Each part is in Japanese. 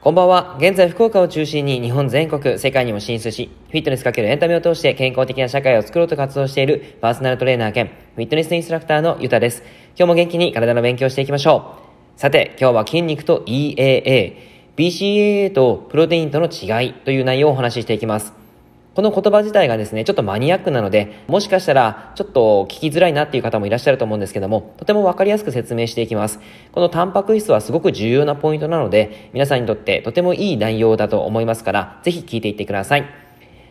こんばんは。現在、福岡を中心に日本全国、世界にも進出し、フィットネスかけるエンタメを通して健康的な社会を作ろうと活動しているパーソナルトレーナー兼フィットネスインストラクターのゆたです。今日も元気に体の勉強していきましょう。さて、今日は筋肉と EAA、BCAA とプロテインとの違いという内容をお話ししていきます。この言葉自体がですね、ちょっとマニアックなので、もしかしたらちょっと聞きづらいなっていう方もいらっしゃると思うんですけども、とてもわかりやすく説明していきます。このタンパク質はすごく重要なポイントなので、皆さんにとってとてもいい内容だと思いますから、ぜひ聞いていってください。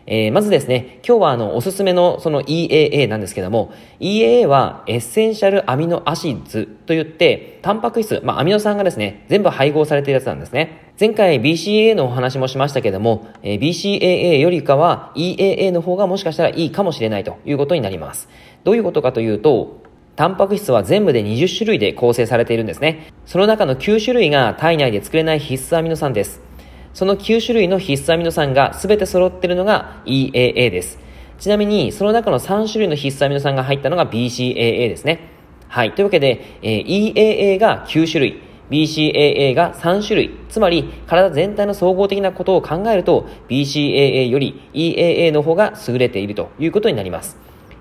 えー、まずですね、今日はあの、おすすめのその EAA なんですけども、EAA は Essential Amino Acids といって、タンパク質、まあ、アミノ酸がですね、全部配合されているやつなんですね。前回 BCAA のお話もしましたけども、えー、BCAA よりかは EAA の方がもしかしたらいいかもしれないということになります。どういうことかというと、タンパク質は全部で20種類で構成されているんですね。その中の9種類が体内で作れない必須アミノ酸です。その9種類の必須アミノ酸が全て揃っているのが EAA です。ちなみに、その中の3種類の必須アミノ酸が入ったのが BCAA ですね。はい。というわけで、えー、EAA が9種類、BCAA が3種類。つまり、体全体の総合的なことを考えると、BCAA より EAA の方が優れているということになります。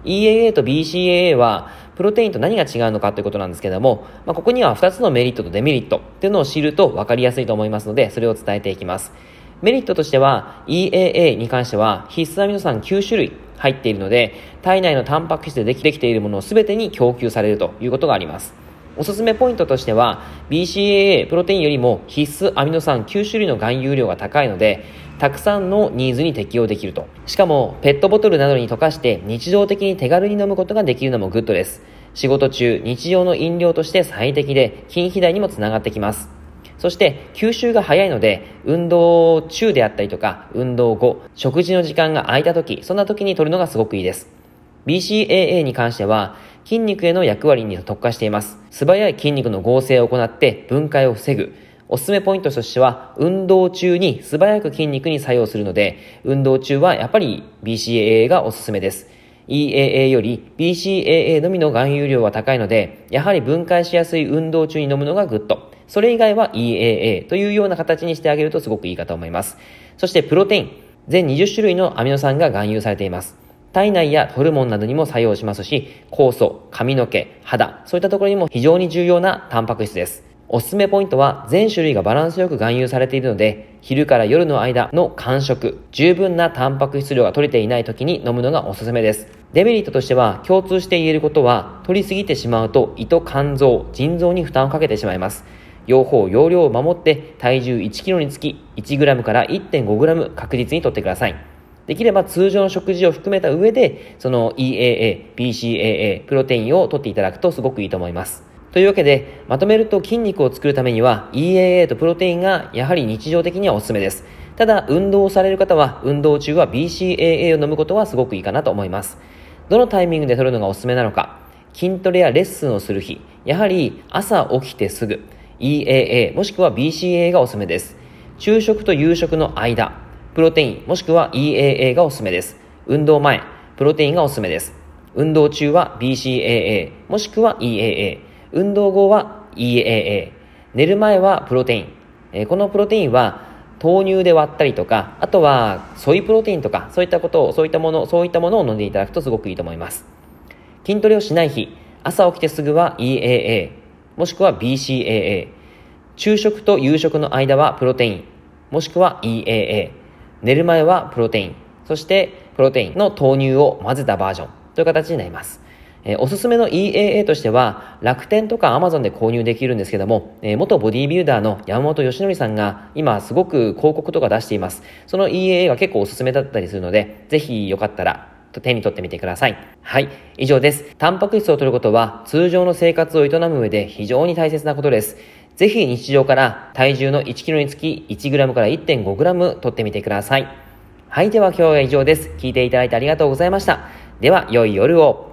EAA と BCAA は、プロテインと何が違うのかということなんですけども、まあ、ここには2つのメリットとデメリットっていうのを知ると分かりやすいと思いますので、それを伝えていきます。メリットとしては、EAA に関しては必須アミノ酸9種類入っているので、体内のタンパク質でできているものを全てに供給されるということがあります。おすすめポイントとしては、BCAA プロテインよりも必須アミノ酸9種類の含有量が高いので、たくさんのニーズに適用できると。しかも、ペットボトルなどに溶かして日常的に手軽に飲むことができるのもグッドです。仕事中、日常の飲料として最適で、筋肥大にもつながってきます。そして、吸収が早いので、運動中であったりとか、運動後、食事の時間が空いた時、そんな時に取るのがすごくいいです。BCAA に関しては、筋肉への役割に特化しています。素早い筋肉の合成を行って分解を防ぐ。おすすめポイントとしては、運動中に素早く筋肉に作用するので、運動中はやっぱり BCAA がおすすめです。EAA より BCAA のみの含有量は高いので、やはり分解しやすい運動中に飲むのがグッド。それ以外は EAA というような形にしてあげるとすごくいいかと思います。そしてプロテイン。全20種類のアミノ酸が含有されています。体内やホルモンなどにも作用しますし、酵素、髪の毛、肌、そういったところにも非常に重要なタンパク質です。おすすめポイントは全種類がバランスよく含有されているので、昼から夜の間の間食、十分なタンパク質量が取れていない時に飲むのがおすすめです。デメリットとしては共通して言えることは、取りすぎてしまうと胃と肝臓、腎臓に負担をかけてしまいます。両方、容量を守って体重 1kg につき 1g から 1.5g 確実に取ってください。できれば通常の食事を含めた上で、その EAA、BCAA、プロテインを取っていただくとすごくいいと思います。というわけで、まとめると筋肉を作るためには EAA とプロテインがやはり日常的にはおすすめです。ただ、運動をされる方は、運動中は BCAA を飲むことはすごくいいかなと思います。どのタイミングで取るのがおすすめなのか、筋トレやレッスンをする日、やはり朝起きてすぐ、EAA もしくは BCAA がおすすめです。昼食と夕食の間、プロテインもしくは EAA がおすすめです。運動前、プロテインがおすすめです。運動中は BCAA もしくは EAA。運動後は EAA、寝る前はプロテイン。えこのプロテインは豆乳で割ったりとか、あとはソイプロテインとか、そういったことを、そういったもの、そういったものを飲んでいただくとすごくいいと思います。筋トレをしない日、朝起きてすぐは EAA、もしくは BCAA、昼食と夕食の間はプロテイン、もしくは EAA、寝る前はプロテイン、そしてプロテインの豆乳を混ぜたバージョンという形になります。えー、おすすめの EAA としては、楽天とか Amazon で購入できるんですけども、えー、元ボディビルダーの山本義則さんが今すごく広告とか出しています。その EAA が結構おすすめだったりするので、ぜひよかったら手に取ってみてください。はい。以上です。タンパク質を摂ることは通常の生活を営む上で非常に大切なことです。ぜひ日常から体重の 1kg につき 1g から 1.5g 取ってみてください。はい。では今日は以上です。聞いていただいてありがとうございました。では、良い夜を。